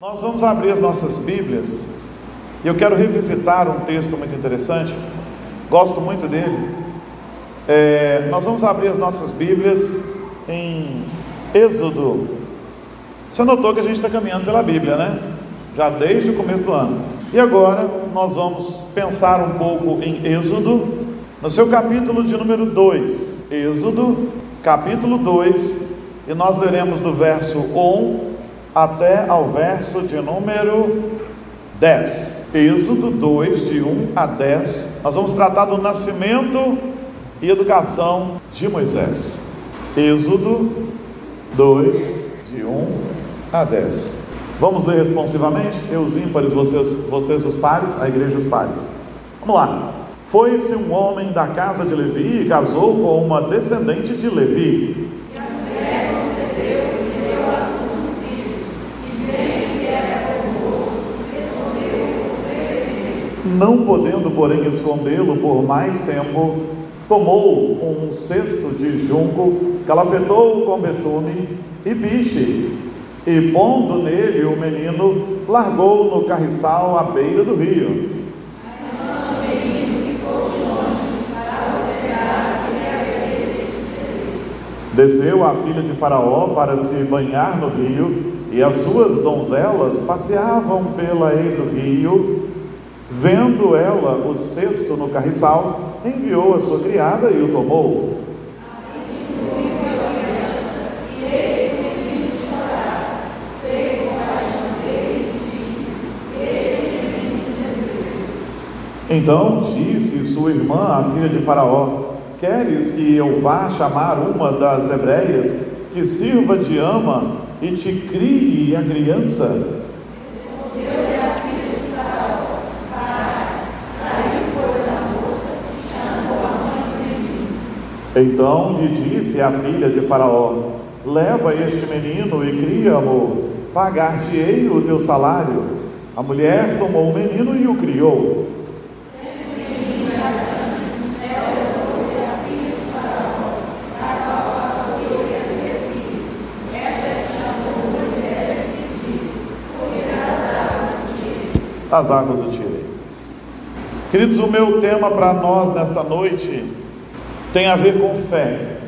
Nós vamos abrir as nossas Bíblias e eu quero revisitar um texto muito interessante, gosto muito dele. É, nós vamos abrir as nossas Bíblias em Êxodo. Você notou que a gente está caminhando pela Bíblia, né? Já desde o começo do ano. E agora nós vamos pensar um pouco em Êxodo, no seu capítulo de número 2. Êxodo, capítulo 2, e nós leremos do verso 1 até ao verso de número 10. Êxodo 2, de 1 a 10. Nós vamos tratar do nascimento e educação de Moisés. Êxodo 2, de 1 a 10. Vamos ler responsivamente? Eu os ímpares, vocês, vocês os pares, a igreja os pares. Vamos lá. Foi-se um homem da casa de Levi e casou com uma descendente de Levi. Não podendo, porém, escondê-lo por mais tempo, tomou um cesto de junco, calafetou-o com betume e biche, e pondo nele o menino, largou no carriçal à beira do rio. Desceu a filha de Faraó para se banhar no rio, e as suas donzelas passeavam pela ei do rio, Vendo ela o cesto no carriçal, enviou a sua criada e o tomou. Então disse sua irmã, a filha de Faraó: Queres que eu vá chamar uma das hebreias que sirva de ama e te crie a criança? Então lhe disse a filha de Faraó: Leva este menino e cria-o, pagar-te-ei o teu salário. A mulher tomou o menino e o criou. As águas do tirei. Queridos, o meu tema para nós nesta noite tem a ver com fé.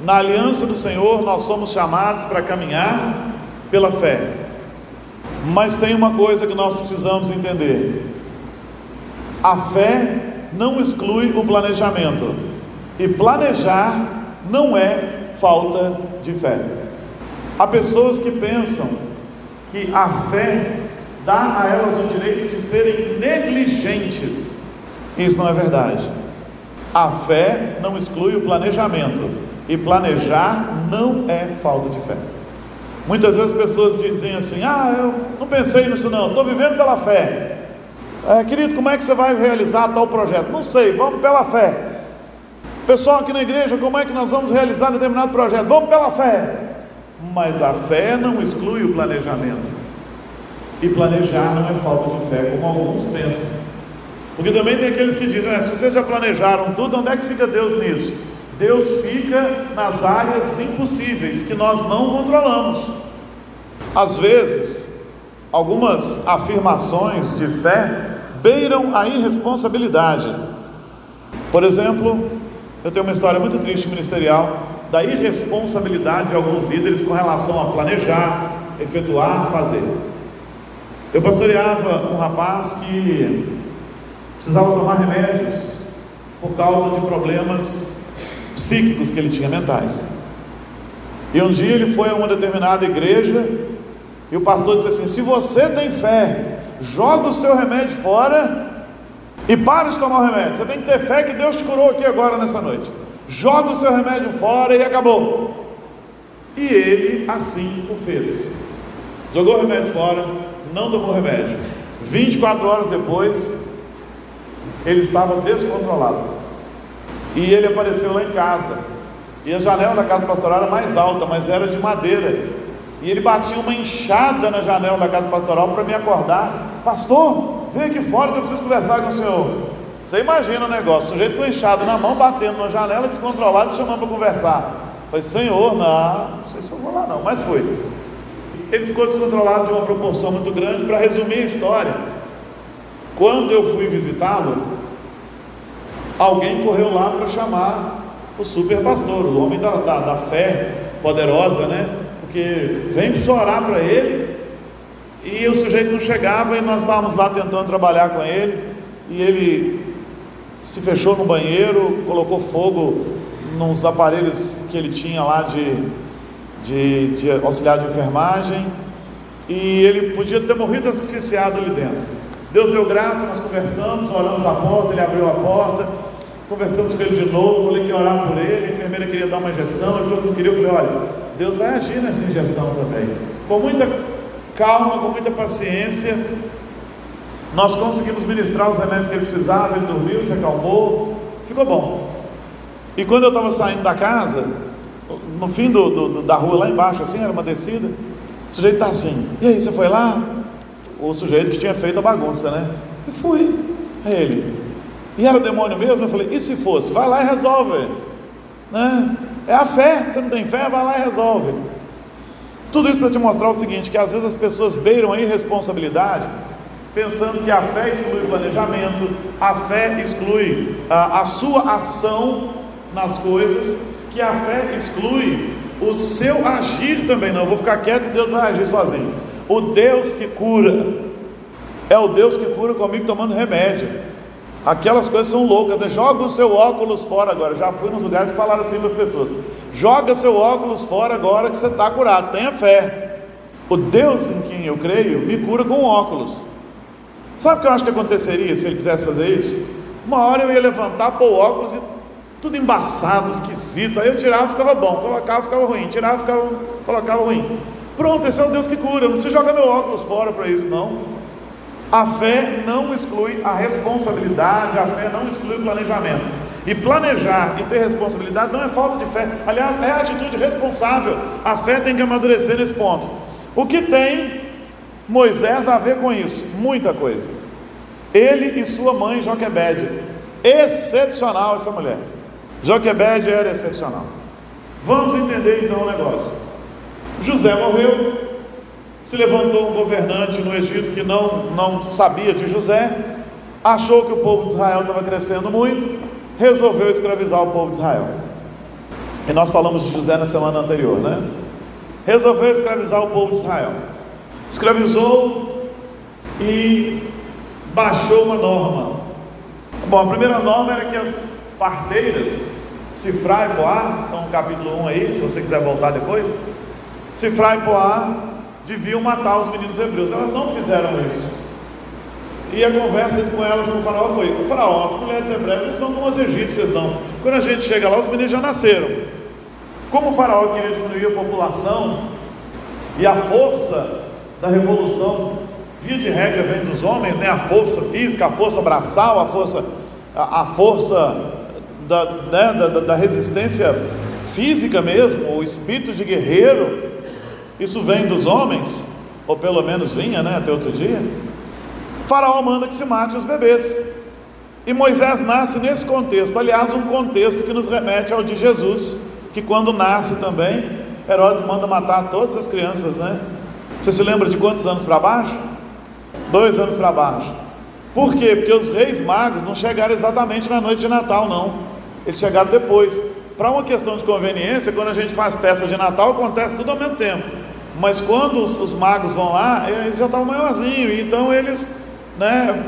Na aliança do Senhor, nós somos chamados para caminhar pela fé. Mas tem uma coisa que nós precisamos entender: a fé não exclui o planejamento, e planejar não é falta de fé. Há pessoas que pensam que a fé dá a elas o direito de serem negligentes. Isso não é verdade. A fé não exclui o planejamento, e planejar não é falta de fé. Muitas vezes pessoas dizem assim: Ah, eu não pensei nisso, não, estou vivendo pela fé. É, querido, como é que você vai realizar tal projeto? Não sei, vamos pela fé. Pessoal aqui na igreja, como é que nós vamos realizar determinado projeto? Vamos pela fé. Mas a fé não exclui o planejamento. E planejar não é falta de fé, como alguns pensam. Porque também tem aqueles que dizem, se vocês já planejaram tudo, onde é que fica Deus nisso? Deus fica nas áreas impossíveis que nós não controlamos. Às vezes, algumas afirmações de fé beiram a irresponsabilidade. Por exemplo, eu tenho uma história muito triste ministerial da irresponsabilidade de alguns líderes com relação a planejar, efetuar, fazer. Eu pastoreava um rapaz que precisava tomar remédios por causa de problemas psíquicos que ele tinha mentais. E um dia ele foi a uma determinada igreja e o pastor disse assim: Se você tem fé, joga o seu remédio fora e para de tomar o remédio. Você tem que ter fé que Deus te curou aqui agora nessa noite. Joga o seu remédio fora e acabou. E ele assim o fez. Jogou o remédio fora, não tomou remédio. 24 horas depois, ele estava descontrolado. E ele apareceu lá em casa. E a janela da casa pastoral era mais alta, mas era de madeira. E ele batia uma enxada na janela da casa pastoral para me acordar. Pastor, vem aqui fora que eu preciso conversar com o senhor. Você imagina o negócio, o sujeito com enxada na mão, batendo na janela, descontrolado, chamando para conversar. Falei, senhor, não, não sei se eu vou lá não, mas foi. ele ficou descontrolado de uma proporção muito grande. Para resumir a história, quando eu fui visitá-lo, alguém correu lá para chamar o super pastor, o homem da, da, da fé poderosa, né? Porque vem chorar para ele e o sujeito não chegava e nós estávamos lá tentando trabalhar com ele e ele se fechou no banheiro, colocou fogo nos aparelhos que ele tinha lá de, de, de auxiliar de enfermagem e ele podia ter morrido asfixiado ali dentro. Deus deu graça, nós conversamos, oramos a porta, ele abriu a porta, conversamos com ele de novo, falei que ia orar por ele, a enfermeira queria dar uma injeção, ele falou que queria, eu falei, olha, Deus vai agir nessa injeção também. Com muita calma, com muita paciência, nós conseguimos ministrar os remédios que ele precisava, ele dormiu, se acalmou, ficou bom. E quando eu estava saindo da casa, no fim do, do, da rua lá embaixo, assim, era uma descida, o sujeito está assim, e aí, você foi lá? O sujeito que tinha feito a bagunça, né? E fui. Aí ele, e era demônio mesmo? Eu falei, e se fosse? Vai lá e resolve. Né? É a fé, você não tem fé? Vai lá e resolve. Tudo isso para te mostrar o seguinte: que às vezes as pessoas beiram a irresponsabilidade, pensando que a fé exclui o planejamento, a fé exclui a, a sua ação nas coisas, que a fé exclui o seu agir também. Não, eu vou ficar quieto e Deus vai agir sozinho. O Deus que cura é o Deus que cura comigo tomando remédio. Aquelas coisas são loucas, né? joga o seu óculos fora agora. Já fui nos lugares que falaram assim para as pessoas: joga seu óculos fora agora que você está curado, tenha fé. O Deus em quem eu creio me cura com óculos. Sabe o que eu acho que aconteceria se ele quisesse fazer isso? Uma hora eu ia levantar, pôr o óculos e tudo embaçado, esquisito. Aí eu tirava ficava bom, colocava ficava ruim, tirava ficava, colocava ruim. Pronto, esse é o Deus que cura. Não precisa jogar meu óculos fora para isso, não. A fé não exclui a responsabilidade, a fé não exclui o planejamento. E planejar e ter responsabilidade não é falta de fé, aliás, é atitude responsável. A fé tem que amadurecer nesse ponto. O que tem Moisés a ver com isso? Muita coisa. Ele e sua mãe Joquebede, excepcional essa mulher. Joquebede era excepcional. Vamos entender então o negócio. José morreu, se levantou um governante no Egito que não, não sabia de José, achou que o povo de Israel estava crescendo muito, resolveu escravizar o povo de Israel. E nós falamos de José na semana anterior, né? Resolveu escravizar o povo de Israel. Escravizou e baixou uma norma. Bom, a primeira norma era que as parteiras, Cifra e Poá, então capítulo 1 aí, se você quiser voltar depois, Cifra e Poá deviam matar os meninos hebreus. Elas não fizeram isso. E a conversa com elas com o faraó foi: o faraó, as mulheres hebreias não são como as egípcias, não. Quando a gente chega lá, os meninos já nasceram. Como o faraó queria diminuir a população e a força da revolução, via de regra, vem dos homens, né? a força física, a força braçal, a força, a, a força da, né? da, da, da resistência física mesmo, o espírito de guerreiro isso vem dos homens, ou pelo menos vinha, né, até outro dia. Faraó manda que se mate os bebês. E Moisés nasce nesse contexto, aliás, um contexto que nos remete ao de Jesus, que quando nasce também, Herodes manda matar todas as crianças, né? Você se lembra de quantos anos para baixo? Dois anos para baixo. Por quê? Porque os reis magos não chegaram exatamente na noite de Natal, não. Eles chegaram depois. Para uma questão de conveniência, quando a gente faz peça de Natal, acontece tudo ao mesmo tempo. Mas quando os, os magos vão lá, eles já estavam maiorzinhos, então eles, né,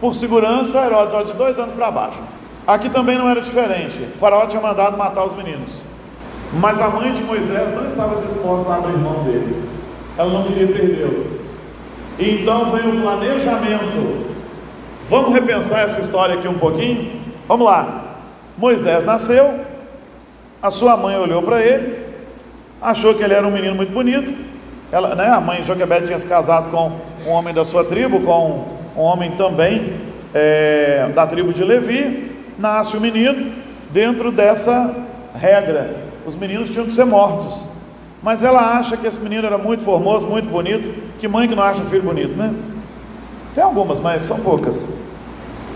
por segurança, Herodes, ó, de dois anos para baixo. Aqui também não era diferente. O faraó tinha mandado matar os meninos. Mas a mãe de Moisés não estava disposta a abrir mão dele. Ela não queria perdê-lo. Então vem o planejamento. Vamos repensar essa história aqui um pouquinho? Vamos lá. Moisés nasceu, a sua mãe olhou para ele, achou que ele era um menino muito bonito. Ela, né, a mãe Joquebede tinha se casado com um homem da sua tribo, com um homem também é, da tribo de Levi. Nasce o menino dentro dessa regra. Os meninos tinham que ser mortos. Mas ela acha que esse menino era muito formoso, muito bonito. Que mãe que não acha um filho bonito, né? Tem algumas, mas são poucas.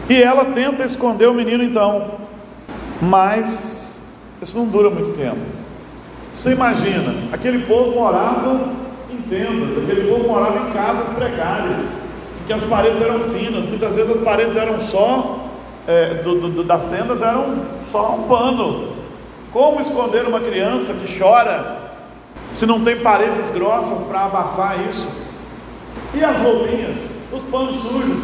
E ela tenta esconder o menino então. Mas isso não dura muito tempo. Você imagina, aquele povo morava em tendas, aquele povo morava em casas precárias, porque as paredes eram finas, muitas vezes as paredes eram só, é, do, do, das tendas eram só um pano. Como esconder uma criança que chora se não tem paredes grossas para abafar isso? E as roupinhas, os panos sujos?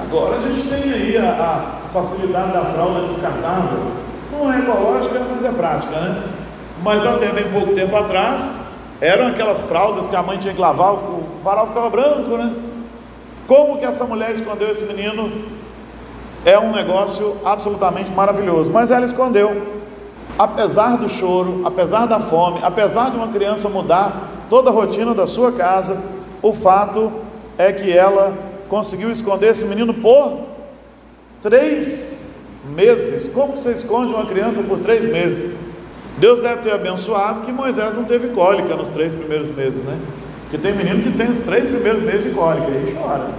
Agora a gente tem aí a, a facilidade da fralda descartável. Não é ecológica, mas é prática, né? Mas até bem pouco tempo atrás, eram aquelas fraldas que a mãe tinha que lavar, o varal ficava branco, né? Como que essa mulher escondeu esse menino? É um negócio absolutamente maravilhoso, mas ela escondeu. Apesar do choro, apesar da fome, apesar de uma criança mudar toda a rotina da sua casa, o fato é que ela conseguiu esconder esse menino por três meses. Como você esconde uma criança por três meses? Deus deve ter abençoado que Moisés não teve cólica nos três primeiros meses, né? Porque tem menino que tem os três primeiros meses de cólica e chora.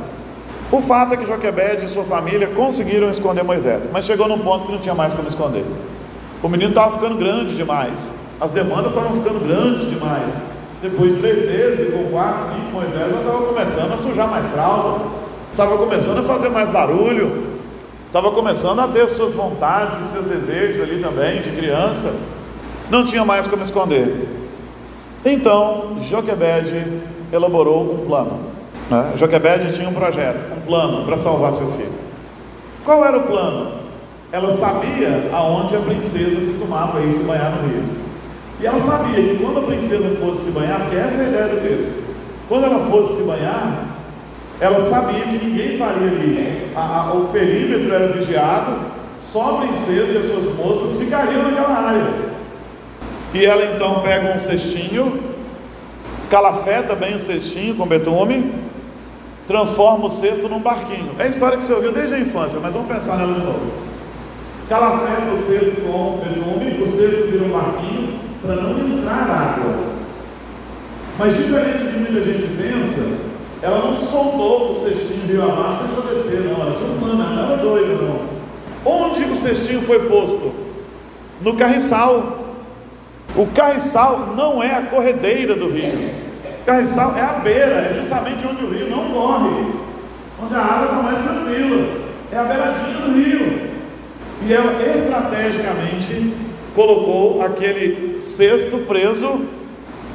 O fato é que Joquebede e sua família conseguiram esconder Moisés, mas chegou num ponto que não tinha mais como esconder. O menino estava ficando grande demais, as demandas estavam ficando grandes demais. Depois de três meses, com quatro, cinco, Moisés já estava começando a sujar mais fralda, estava começando a fazer mais barulho, estava começando a ter suas vontades e seus desejos ali também, de criança não tinha mais como esconder. Então, Joquebede elaborou um plano. Né? Joquebede tinha um projeto, um plano para salvar seu filho. Qual era o plano? Ela sabia aonde a princesa costumava ir se banhar no rio. E ela sabia que quando a princesa fosse se banhar, porque essa é a ideia do texto, quando ela fosse se banhar, ela sabia que ninguém estaria ali. A, a, o perímetro era vigiado, só a princesa e as suas moças ficariam naquela área. E ela então pega um cestinho, calafeta bem o cestinho com betume, transforma o cesto num barquinho. É a história que você ouviu desde a infância, mas vamos pensar nela de novo. Calafeta o cesto com betume, o cesto vira um barquinho para não entrar água. Mas diferente de muita gente pensa, ela não soltou o cestinho rio abaixo e deixou descer, não. Ela tinha um plano, ela estava doida, não. Onde o cestinho foi posto? No carriçal. O carriçal não é a corredeira do rio. O carriçal é a beira, é justamente onde o rio não corre, onde a água está mais tranquila. É a beiradinha do rio. E ela estrategicamente colocou aquele cesto preso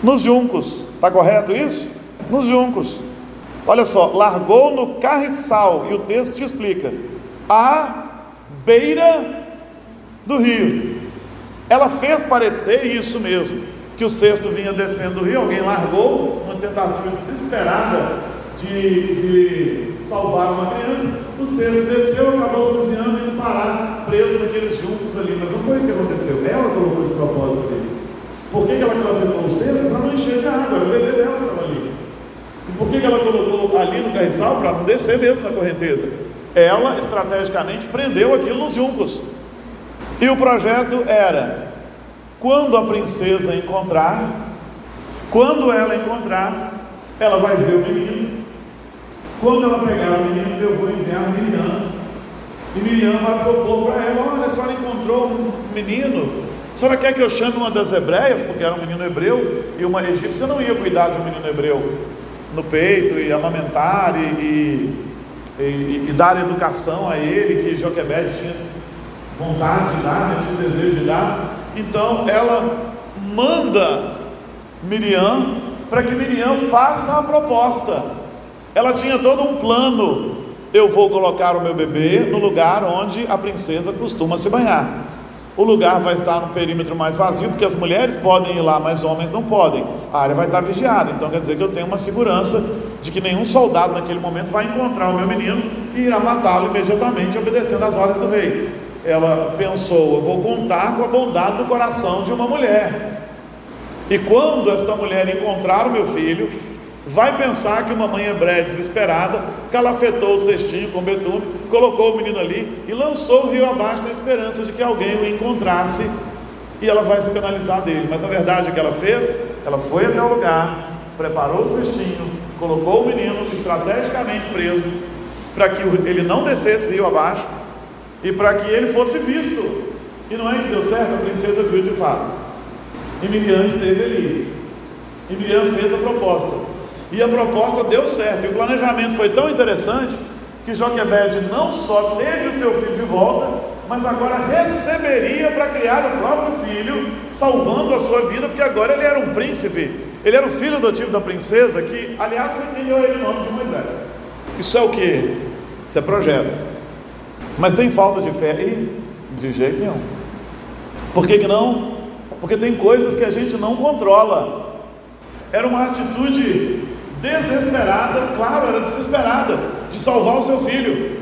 nos juncos. Está correto isso? Nos juncos. Olha só, largou no carriçal, e o texto te explica, a beira do rio. Ela fez parecer isso mesmo, que o cesto vinha descendo do rio, alguém largou, uma tentativa desesperada de, de salvar uma criança, o cesto desceu, acabou desviando e parar preso naqueles juncos ali. Mas não foi isso que aconteceu, ela colocou de propósito ali. Por que, que ela colocou o cesto? Para não encher de água, o bebê dela estava ali. E por que, que ela colocou ali no carriçal? Para não descer mesmo na correnteza. Ela, estrategicamente, prendeu aquilo nos juncos. E o projeto era: quando a princesa encontrar, quando ela encontrar, ela vai ver o menino. Quando ela pegar o menino, eu vou enviar Miriam. E Miriam vai propor para ela: olha, a senhora encontrou um menino. A senhora quer que eu chame uma das hebreias, porque era um menino hebreu, e uma egípcia não ia cuidar de um menino hebreu no peito e amamentar e, e, e, e dar educação a ele, que Joquebede tinha vontade de dar, né, tinha desejo de dar. Então ela manda Miriam para que Miriam faça a proposta. Ela tinha todo um plano. Eu vou colocar o meu bebê no lugar onde a princesa costuma se banhar. O lugar vai estar no perímetro mais vazio, porque as mulheres podem ir lá, mas homens não podem. A área vai estar vigiada, então quer dizer que eu tenho uma segurança de que nenhum soldado naquele momento vai encontrar o meu menino e irá matá-lo imediatamente, obedecendo às ordens do rei ela pensou: eu vou contar com a bondade do coração de uma mulher. E quando esta mulher encontrar o meu filho, vai pensar que uma mãe hebreia desesperada calafetou o cestinho com betume, colocou o menino ali e lançou o rio abaixo na esperança de que alguém o encontrasse e ela vai se penalizar dele. Mas na verdade o que ela fez? Ela foi até o lugar, preparou o cestinho, colocou o menino estrategicamente preso para que ele não descesse rio abaixo e para que ele fosse visto. E não é que deu certo, a princesa viu de fato. E Miriam esteve ali. E Miriam fez a proposta. E a proposta deu certo. E o planejamento foi tão interessante que Joquebede não só teve o seu filho de volta, mas agora receberia para criar o próprio filho, salvando a sua vida, porque agora ele era um príncipe. Ele era o filho adotivo da princesa, que, aliás, quem deu ele o nome de Moisés. Isso é o que? Isso é projeto. Mas tem falta de fé aí? De jeito nenhum. Por que, que não? Porque tem coisas que a gente não controla. Era uma atitude desesperada, claro, era desesperada, de salvar o seu filho.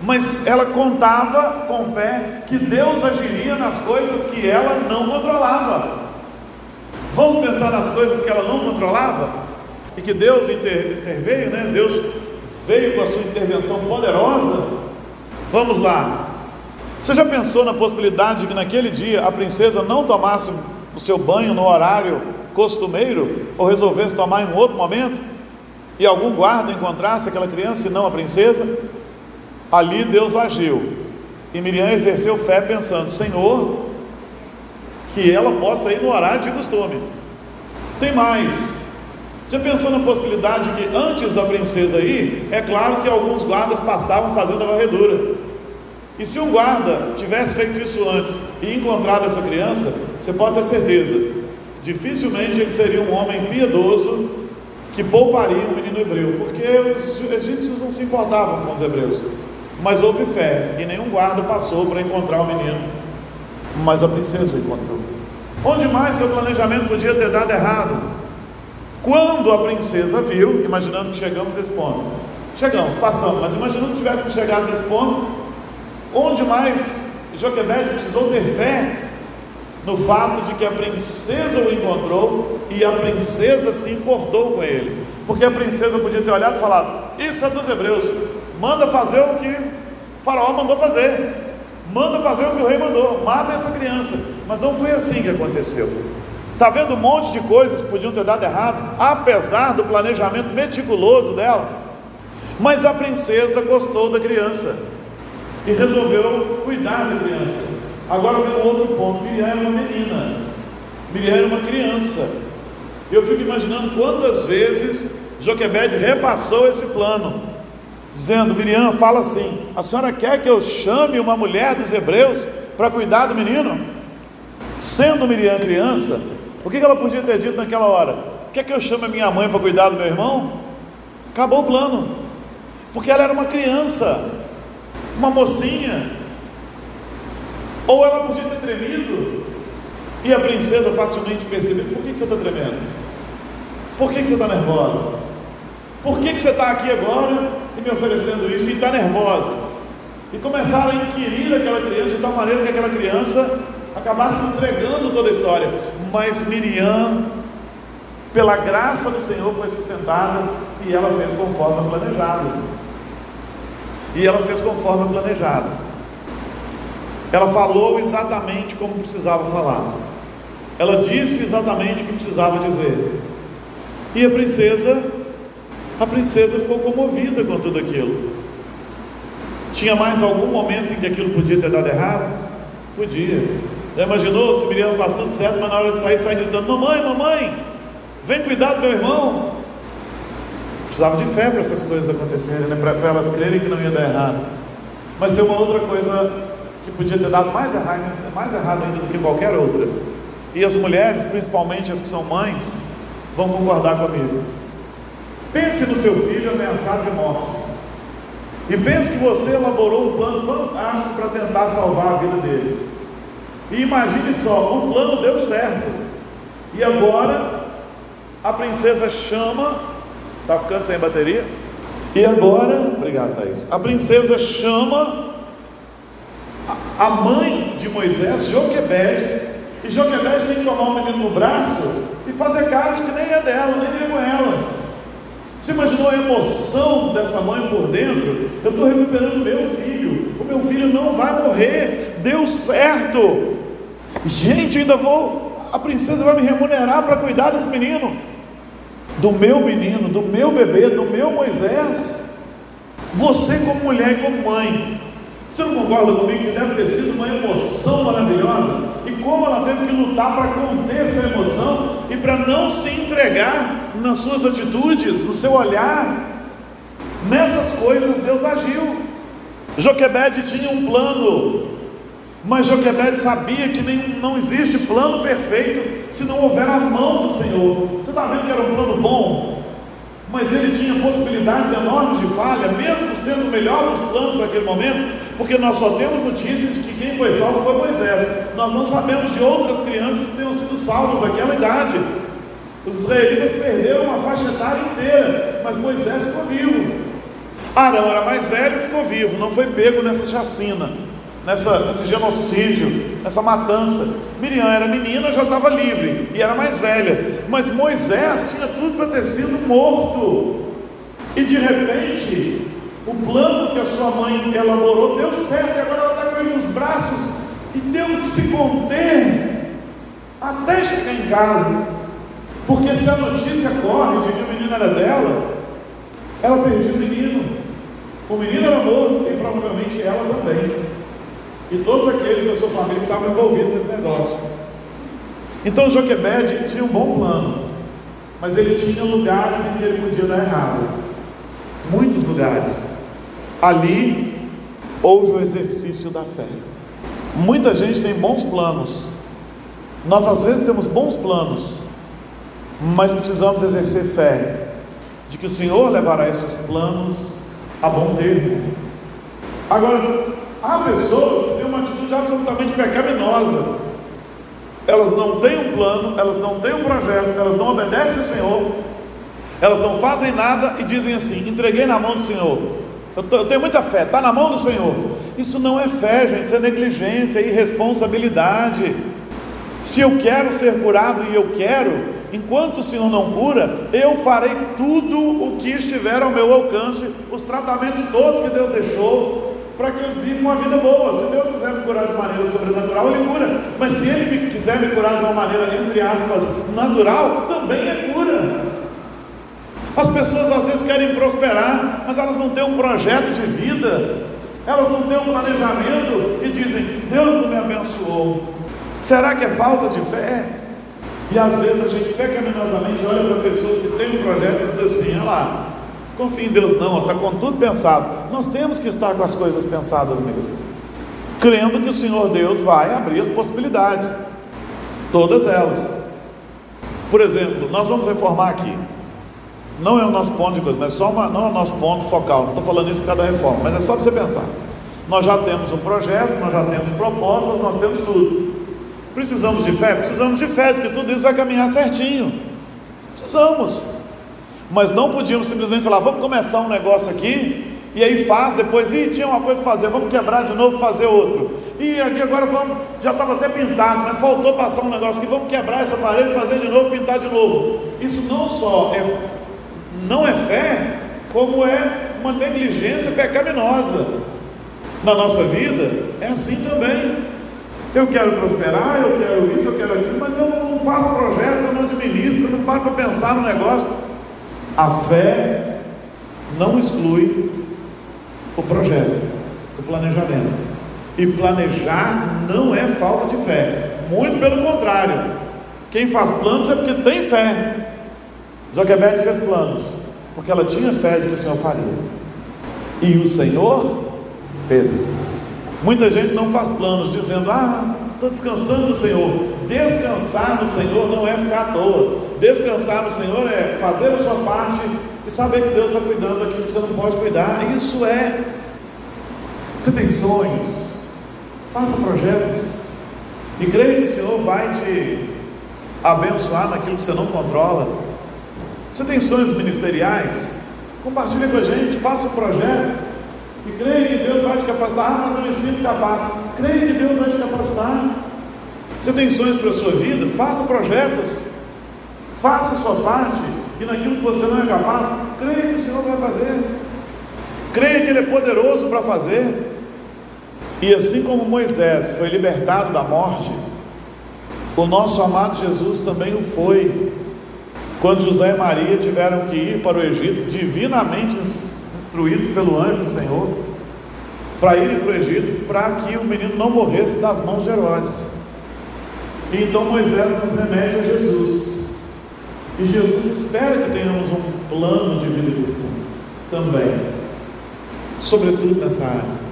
Mas ela contava com fé que Deus agiria nas coisas que ela não controlava. Vamos pensar nas coisas que ela não controlava? E que Deus inter, interveio, né? Deus veio com a sua intervenção poderosa. Vamos lá. Você já pensou na possibilidade de que naquele dia a princesa não tomasse o seu banho no horário costumeiro ou resolvesse tomar em outro momento? E algum guarda encontrasse aquela criança e não a princesa? Ali Deus agiu. E Miriam exerceu fé pensando: Senhor, que ela possa ir no horário de costume. Tem mais. Você pensou na possibilidade que antes da princesa ir, é claro que alguns guardas passavam fazendo a varredura. E se um guarda tivesse feito isso antes e encontrado essa criança, você pode ter certeza, dificilmente ele seria um homem piedoso que pouparia um menino hebreu, porque os egípcios não se importavam com os hebreus. Mas houve fé e nenhum guarda passou para encontrar o menino. Mas a princesa o encontrou. Onde mais seu planejamento podia ter dado errado? Quando a princesa viu, imaginando que chegamos nesse ponto, chegamos, passamos, mas imaginando que tivéssemos chegado nesse ponto, onde mais Joquebede precisou ter fé no fato de que a princesa o encontrou e a princesa se importou com ele, porque a princesa podia ter olhado e falado: Isso é dos hebreus, manda fazer o que o Faraó mandou fazer, manda fazer o que o rei mandou, mata essa criança. Mas não foi assim que aconteceu. Está vendo um monte de coisas que podiam ter dado errado, apesar do planejamento meticuloso dela. Mas a princesa gostou da criança e resolveu cuidar da criança. Agora vem um outro ponto: Miriam era uma menina, Miriam era uma criança. Eu fico imaginando quantas vezes Joquebede repassou esse plano, dizendo: Miriam, fala assim: a senhora quer que eu chame uma mulher dos hebreus para cuidar do menino? Sendo Miriam criança, o que ela podia ter dito naquela hora? Quer que eu chame a minha mãe para cuidar do meu irmão? Acabou o plano. Porque ela era uma criança, uma mocinha. Ou ela podia ter tremido. E a princesa facilmente percebeu: por que, você está tremendo? Por que, você está nervosa? Por que, que você está aqui agora e me oferecendo isso e está nervosa? E começaram a inquirir aquela criança de tal maneira que aquela criança acabasse entregando toda a história. Mas Miriam, pela graça do Senhor, foi sustentada e ela fez conforme planejado. E ela fez conforme planejado. Ela falou exatamente como precisava falar. Ela disse exatamente o que precisava dizer. E a princesa, a princesa ficou comovida com tudo aquilo. Tinha mais algum momento em que aquilo podia ter dado errado? Podia. Já imaginou se Miriam faz tudo certo, mas na hora de sair, sai gritando: Mamãe, mamãe, vem cuidar do meu irmão. Precisava de fé para essas coisas acontecerem, né? para elas crerem que não ia dar errado. Mas tem uma outra coisa que podia ter dado mais errado, mais errado ainda do que qualquer outra. E as mulheres, principalmente as que são mães, vão concordar comigo. Pense no seu filho ameaçado de morte. E pense que você elaborou um plano fantástico para tentar salvar a vida dele. E imagine só, o plano deu certo. E agora a princesa chama, está ficando sem bateria. E agora, obrigado Thaís. A princesa chama a mãe de Moisés, Joquebede, e Joquebede tem que tomar o menino no braço e fazer cara de que nem é dela, nem é com ela. Você imaginou a emoção dessa mãe por dentro? Eu estou recuperando meu filho, o meu filho não vai morrer, deu certo. Gente, ainda vou, a princesa vai me remunerar para cuidar desse menino, do meu menino, do meu bebê, do meu Moisés. Você, como mulher e como mãe, você não concorda comigo que deve ter sido uma emoção maravilhosa? e como ela teve que lutar para conter essa emoção e para não se entregar nas suas atitudes, no seu olhar. Nessas coisas Deus agiu. Joquebede tinha um plano, mas Joquebede sabia que nem, não existe plano perfeito se não houver a mão do Senhor. Você está vendo que era um plano bom? Mas ele tinha possibilidades enormes de falha, mesmo sendo o melhor dos planos para aquele momento, porque nós só temos notícias de que quem foi salvo foi Moisés. Nós não sabemos de outras crianças que tenham sido salvas daquela idade. Os israelitas perderam uma faixa etária inteira, mas Moisés ficou vivo. Arão era mais velho e ficou vivo, não foi pego nessa chacina, nessa, nesse genocídio, nessa matança. Miriam era menina, já estava livre e era mais velha, mas Moisés tinha tudo para ter sido morto. E de repente, o plano que a sua mãe elaborou deu certo, e agora ela está com ele nos braços e tendo que se conter até chegar em casa. Porque se a notícia corre de que o menino era dela, ela perdia o menino. O menino era morto e provavelmente ela também. E todos aqueles da sua família que estavam envolvidos nesse negócio. Então Joquebed tinha um bom plano, mas ele tinha lugares em que ele podia dar errado. Muitos lugares. Ali houve o exercício da fé. Muita gente tem bons planos. Nós às vezes temos bons planos, mas precisamos exercer fé de que o Senhor levará esses planos a bom termo. Agora, há pessoas atitude absolutamente pecaminosa. Elas não têm um plano, elas não têm um projeto, elas não obedecem ao Senhor, elas não fazem nada e dizem assim: entreguei na mão do Senhor. Eu, tenho muita fé, está na mão do Senhor. Isso não é fé, gente, isso é negligência, é irresponsabilidade. Se eu quero ser curado e eu quero, enquanto o Senhor não cura, eu farei tudo o que estiver ao meu alcance, os tratamentos todos que Deus deixou, para que eu viva uma vida boa. Se Deus quiser me curar de maneira sobrenatural, Ele cura. Mas se Ele quiser me curar de uma maneira, entre aspas, natural, também é cura. As pessoas às vezes querem prosperar, mas elas não têm um projeto de vida, elas não têm um planejamento e dizem: Deus não me abençoou. Será que é falta de fé? E às vezes a gente pecaminosamente olha para pessoas que têm um projeto e diz assim: olha lá, confia em Deus não, está com tudo pensado. Nós temos que estar com as coisas pensadas mesmo, crendo que o Senhor Deus vai abrir as possibilidades, todas elas. Por exemplo, nós vamos reformar aqui. Não é o nosso ponto de coisa, mas só uma, não é o nosso ponto focal. Não estou falando isso por causa da reforma, mas é só para você pensar. Nós já temos um projeto, nós já temos propostas, nós temos tudo. Precisamos de fé? Precisamos de fé, de que tudo isso vai caminhar certinho. Precisamos. Mas não podíamos simplesmente falar, vamos começar um negócio aqui, e aí faz, depois, e tinha uma coisa para fazer, vamos quebrar de novo, fazer outro. E aqui agora vamos, já estava até pintado, mas faltou passar um negócio aqui, vamos quebrar essa parede, fazer de novo, pintar de novo. Isso não só é não é fé, como é uma negligência pecaminosa. Na nossa vida é assim também. Eu quero prosperar, eu quero isso, eu quero aquilo, mas eu não faço projetos, eu não administro, eu não paro para pensar no negócio. A fé não exclui o projeto, o planejamento. E planejar não é falta de fé, muito pelo contrário. Quem faz planos é porque tem fé. Joquebede fez planos, porque ela tinha fé de que o Senhor faria. E o Senhor fez. Muita gente não faz planos dizendo: Ah, estou descansando no Senhor. Descansar no Senhor não é ficar à toa. Descansar no Senhor é fazer a sua parte e saber que Deus está cuidando daquilo que você não pode cuidar. Isso é. Você tem sonhos, faça projetos e creia que o Senhor vai te abençoar naquilo que você não controla. Você tem sonhos ministeriais? Compartilhe com a gente, faça um projeto. E creia que Deus vai te capacitar. Ah, mas não me sinto capaz. Creia que Deus vai te capacitar. Você tem sonhos para a sua vida? Faça projetos. Faça a sua parte. E naquilo que você não é capaz, creia que o Senhor vai fazer. Creia que Ele é poderoso para fazer. E assim como Moisés foi libertado da morte, o nosso amado Jesus também o foi quando José e Maria tiveram que ir para o Egito, divinamente instruídos pelo anjo do Senhor, para irem para o Egito, para que o menino não morresse das mãos de Herodes. E então Moisés nos remete a Jesus. E Jesus espera que tenhamos um plano de vida cristã também, sobretudo nessa área.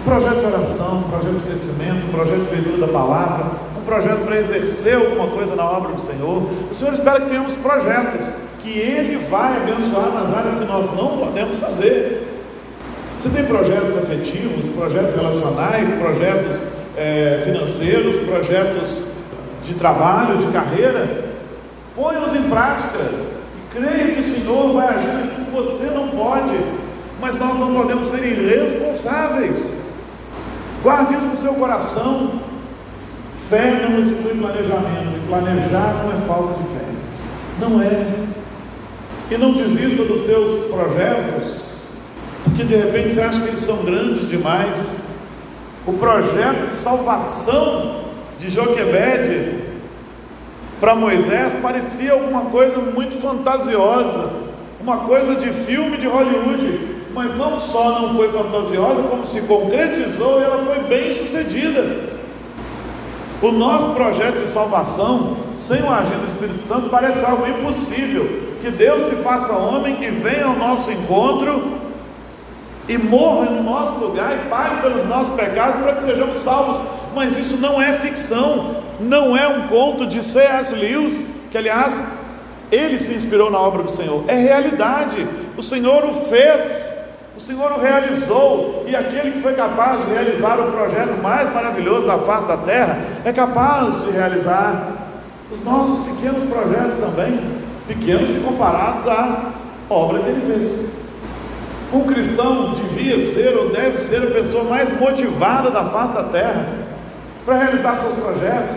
Um projeto de oração, um projeto de crescimento, um projeto de leitura da palavra, um projeto para exercer alguma coisa na obra do Senhor. O Senhor espera que tenhamos projetos que Ele vai abençoar nas áreas que nós não podemos fazer. Você tem projetos afetivos, projetos relacionais, projetos é, financeiros, projetos de trabalho, de carreira? Põe-os em prática e creia que o Senhor vai agir que você não pode, mas nós não podemos ser irresponsáveis. Guarde isso no seu coração. Fé não exclui planejamento, e planejar não é falta de fé. Não é. E não desista dos seus projetos, porque de repente você acha que eles são grandes demais. O projeto de salvação de Joquebede para Moisés parecia alguma coisa muito fantasiosa, uma coisa de filme de Hollywood, mas não só não foi fantasiosa, como se concretizou e ela foi bem sucedida. O nosso projeto de salvação, sem o agir do Espírito Santo, parece algo impossível. Que Deus se faça homem e venha ao nosso encontro e morra no nosso lugar e pague pelos nossos pecados para que sejamos salvos. Mas isso não é ficção, não é um conto de C.S. Lewis, que aliás ele se inspirou na obra do Senhor, é realidade. O Senhor o fez, o Senhor o realizou, e aquele que foi capaz de realizar o projeto mais maravilhoso da face da terra é capaz de realizar os nossos pequenos projetos também, pequenos se comparados à obra que ele fez. Um cristão devia ser ou deve ser a pessoa mais motivada da face da terra para realizar seus projetos,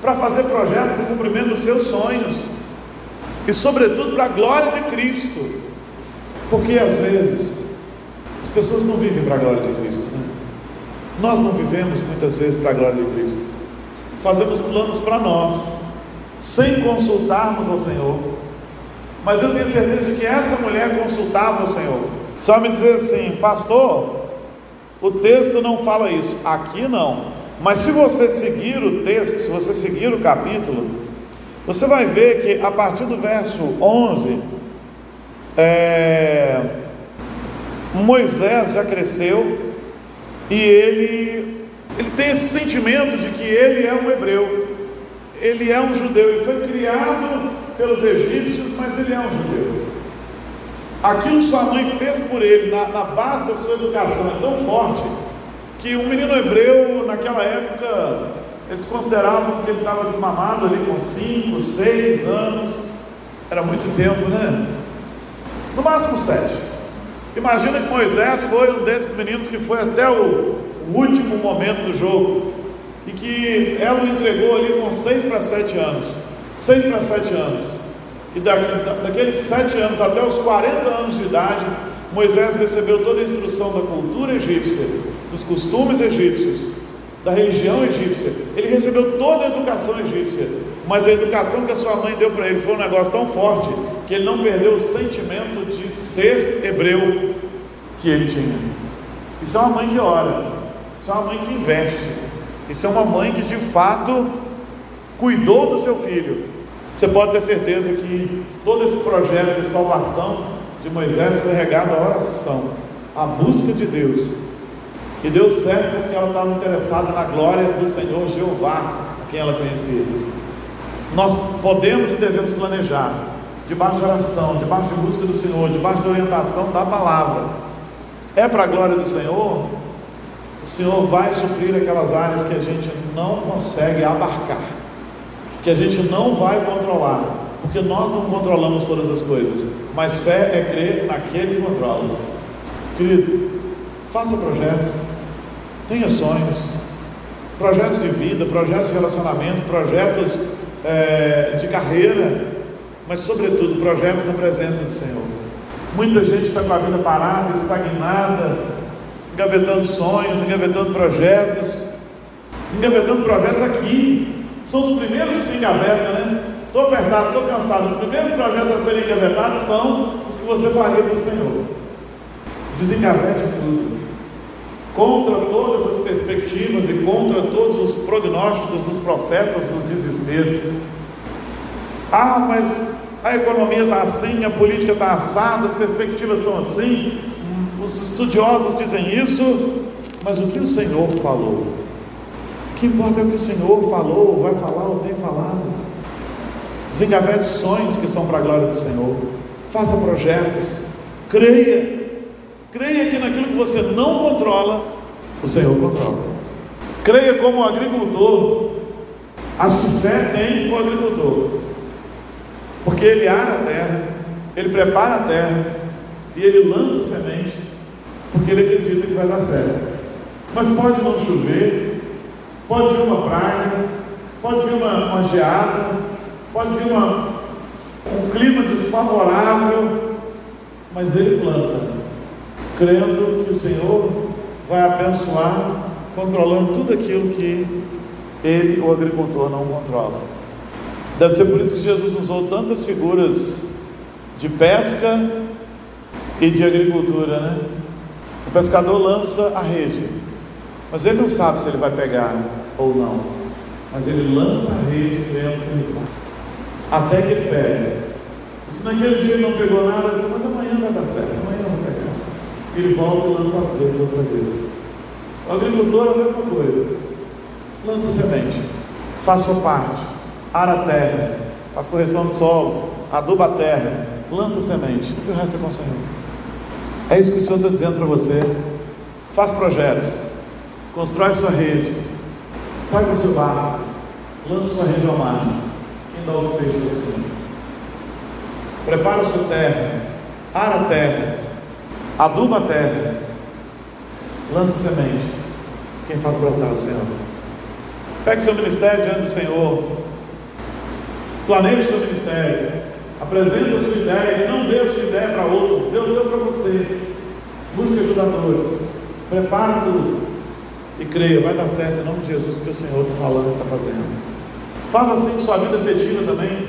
para fazer projetos para o cumprimento dos seus sonhos e, sobretudo, para a glória de Cristo, porque às vezes as pessoas não vivem para a glória de Cristo, né? nós não vivemos muitas vezes para a glória de Cristo, fazemos planos para nós, sem consultarmos ao Senhor, mas eu tenho certeza de que essa mulher consultava o Senhor. Vai me dizer assim, pastor, o texto não fala isso, aqui não. Mas se você seguir o texto, se você seguir o capítulo, você vai ver que a partir do verso 11, é, Moisés já cresceu e ele, ele tem esse sentimento de que ele é um hebreu, ele é um judeu e foi criado pelos egípcios, mas ele é um judeu. Aquilo que sua mãe fez por ele na, na base da sua educação é tão forte que um menino hebreu, naquela época, eles consideravam que ele estava desmamado ali com 5, 6 anos, era muito tempo, né? No máximo 7. Imagina que Moisés foi um desses meninos que foi até o último momento do jogo e que ela o entregou ali com 6 para 7 anos. 6 para 7 anos. E daqueles sete anos até os 40 anos de idade, Moisés recebeu toda a instrução da cultura egípcia, dos costumes egípcios, da religião egípcia. Ele recebeu toda a educação egípcia, mas a educação que a sua mãe deu para ele foi um negócio tão forte que ele não perdeu o sentimento de ser hebreu que ele tinha. Isso é uma mãe que ora, isso é uma mãe que investe, isso é uma mãe que de fato cuidou do seu filho você pode ter certeza que todo esse projeto de salvação de Moisés foi regado à oração, à busca de Deus. E deu certo porque ela estava interessada na glória do Senhor Jeová, quem ela conhecia. Nós podemos e devemos planejar, debaixo de oração, debaixo de busca do Senhor, debaixo de orientação da palavra. É para a glória do Senhor? O Senhor vai suprir aquelas áreas que a gente não consegue abarcar que a gente não vai controlar, porque nós não controlamos todas as coisas, mas fé é crer naquele que controla. Querido, faça projetos, tenha sonhos, projetos de vida, projetos de relacionamento, projetos é, de carreira, mas sobretudo projetos na presença do Senhor. Muita gente está com a vida parada, estagnada, engavetando sonhos, engavetando projetos, engavetando projetos aqui, são os primeiros que se engavetam, né? Estou apertado, estou cansado. Os primeiros projetos a serem engavetados são os que você faria para o Senhor. Desengavete tudo. contra todas as perspectivas e contra todos os prognósticos dos profetas do desespero. Ah, mas a economia está assim, a política está assada, as perspectivas são assim, os estudiosos dizem isso, mas o que o Senhor falou? O que importa é o que o Senhor falou, vai falar ou tem falado. Desengavete sonhos que são para a glória do Senhor. Faça projetos. Creia. Creia que naquilo que você não controla, o Senhor controla. Creia como agricultor. Que fé tem o agricultor. Porque ele ara a terra, ele prepara a terra e ele lança semente, porque ele acredita que vai dar certo. Mas pode não chover, pode vir uma praga, pode vir uma, uma geada, pode vir uma, um clima desfavorável, mas ele planta, crendo que o Senhor vai abençoar, controlando tudo aquilo que ele, o agricultor, não controla. Deve ser por isso que Jesus usou tantas figuras de pesca e de agricultura, né? O pescador lança a rede, mas ele não sabe se ele vai pegar ou não. Mas ele lança a rede crendo que ele vai. Até que ele pega. E se naquele dia ele não pegou nada, ele mas amanhã vai dar certo, amanhã eu vou pegar. Ele volta e lança as redes outra vez. O agricultor é a mesma coisa. Lança semente. Faz sua parte. Ara a terra. Faz correção de solo. Aduba a terra. Lança semente. E o resto é com o Senhor. É isso que o Senhor está dizendo para você. Faz projetos constrói sua rede, sai com seu barco, lança sua rede ao mar. Os peixes assim? Prepara sua terra, ara a terra, aduba a terra, lança semente. Quem faz brotar o Senhor? Pegue seu ministério diante do Senhor, planeje seu ministério, apresente a sua ideia e não dê a sua ideia para outros, Deus deu para você. Busque ajudadores, prepare tudo e creia, vai dar certo em nome de Jesus, porque o Senhor está falando, está fazendo. Faz assim com sua vida afetiva também.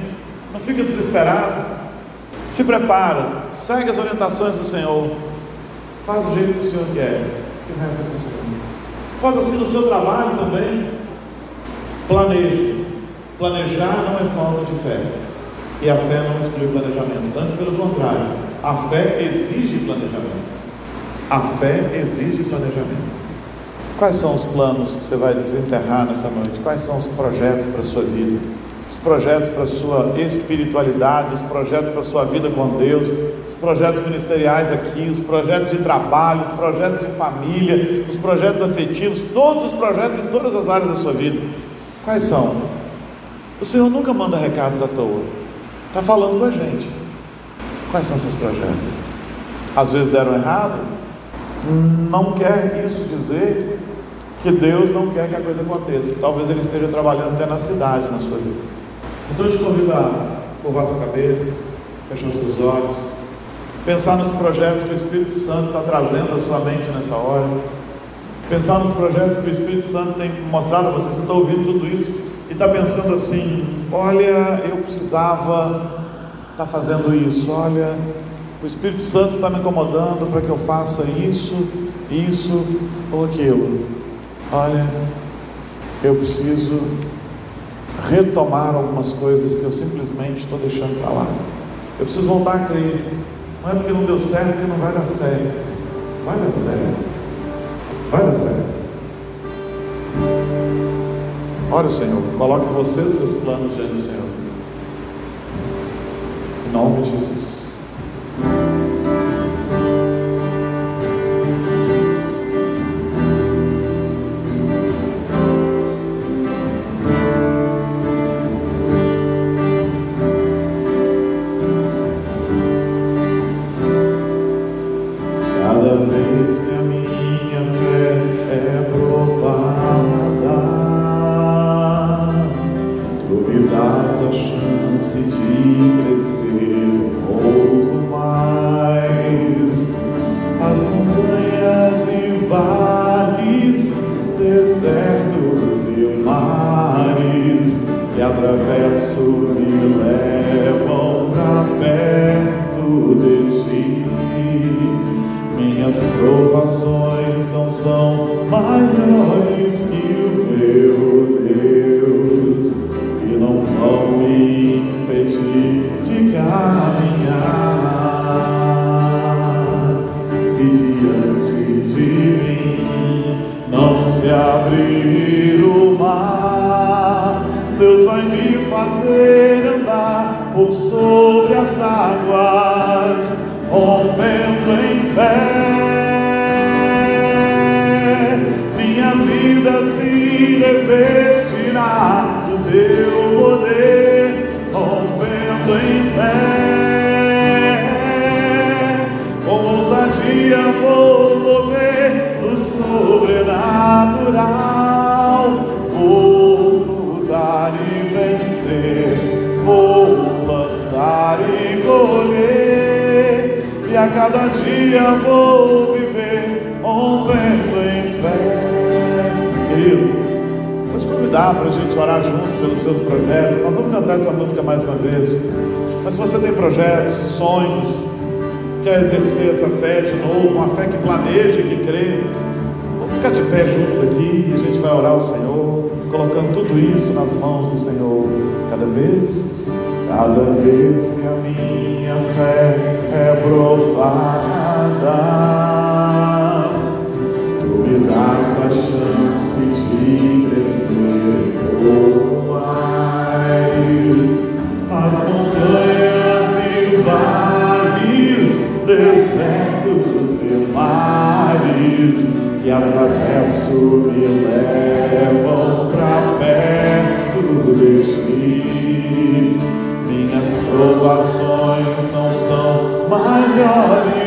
Não fica desesperado. Se prepara, segue as orientações do Senhor. Faz o jeito que o Senhor quer, que o resto é com o Senhor. Faz assim no seu trabalho também. Planeje. Planejar não é falta de fé. E a fé não exclui o planejamento. Antes, pelo contrário, a fé exige planejamento. A fé exige planejamento. Quais são os planos que você vai desenterrar nessa noite? Quais são os projetos para a sua vida? Os projetos para a sua espiritualidade, os projetos para a sua vida com Deus, os projetos ministeriais aqui, os projetos de trabalho, os projetos de família, os projetos afetivos, todos os projetos em todas as áreas da sua vida. Quais são? O Senhor nunca manda recados à toa. Está falando com a gente. Quais são seus projetos? Às vezes deram errado? Não quer isso dizer que Deus não quer que a coisa aconteça. Talvez Ele esteja trabalhando até na cidade, na sua vida. Então eu te convido a curvar sua cabeça, fechar seus olhos, pensar nos projetos que o Espírito Santo está trazendo à sua mente nessa hora, pensar nos projetos que o Espírito Santo tem mostrado a você. Você está ouvindo tudo isso e está pensando assim: olha, eu precisava estar tá fazendo isso, olha, o Espírito Santo está me incomodando para que eu faça isso, isso ou aquilo. Olha, eu preciso retomar algumas coisas que eu simplesmente estou deixando para lá. Eu preciso voltar a crer. Não é porque não deu certo que não vai dar certo. Vai dar certo. Vai dar certo. Ore, Senhor. Coloque você os seus planos diante do Senhor. Em nome de Jesus. Provações não convidar para a gente orar junto pelos seus projetos. Nós vamos cantar essa música mais uma vez. Mas se você tem projetos, sonhos, quer exercer essa fé de novo, uma fé que planeja que crê, vamos ficar de pé juntos aqui e a gente vai orar ao Senhor, colocando tudo isso nas mãos do Senhor, cada vez, cada vez que a minha fé é provada, tu me das a chance de montanhas e vales, desertos e mares que atravesso me levam para perto de ti. Minhas provações não são maiores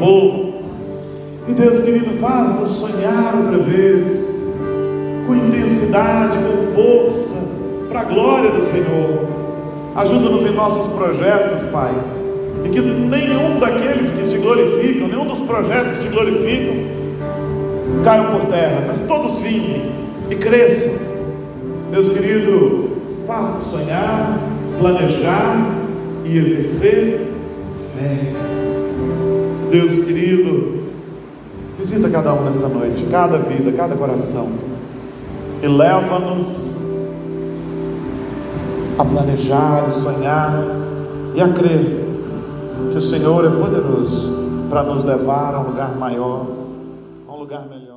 povo. E Deus querido, faz-nos sonhar outra vez, com intensidade, com força, para a glória do Senhor. Ajuda-nos em nossos projetos, Pai. E que nenhum daqueles que te glorificam, nenhum dos projetos que te glorificam, caiam por terra, mas todos vinguem e cresçam. Deus querido, faça-nos sonhar, planejar e exercer fé. Deus querido, visita cada um nessa noite, cada vida, cada coração, e leva-nos a planejar e sonhar e a crer que o Senhor é poderoso para nos levar a um lugar maior, a um lugar melhor.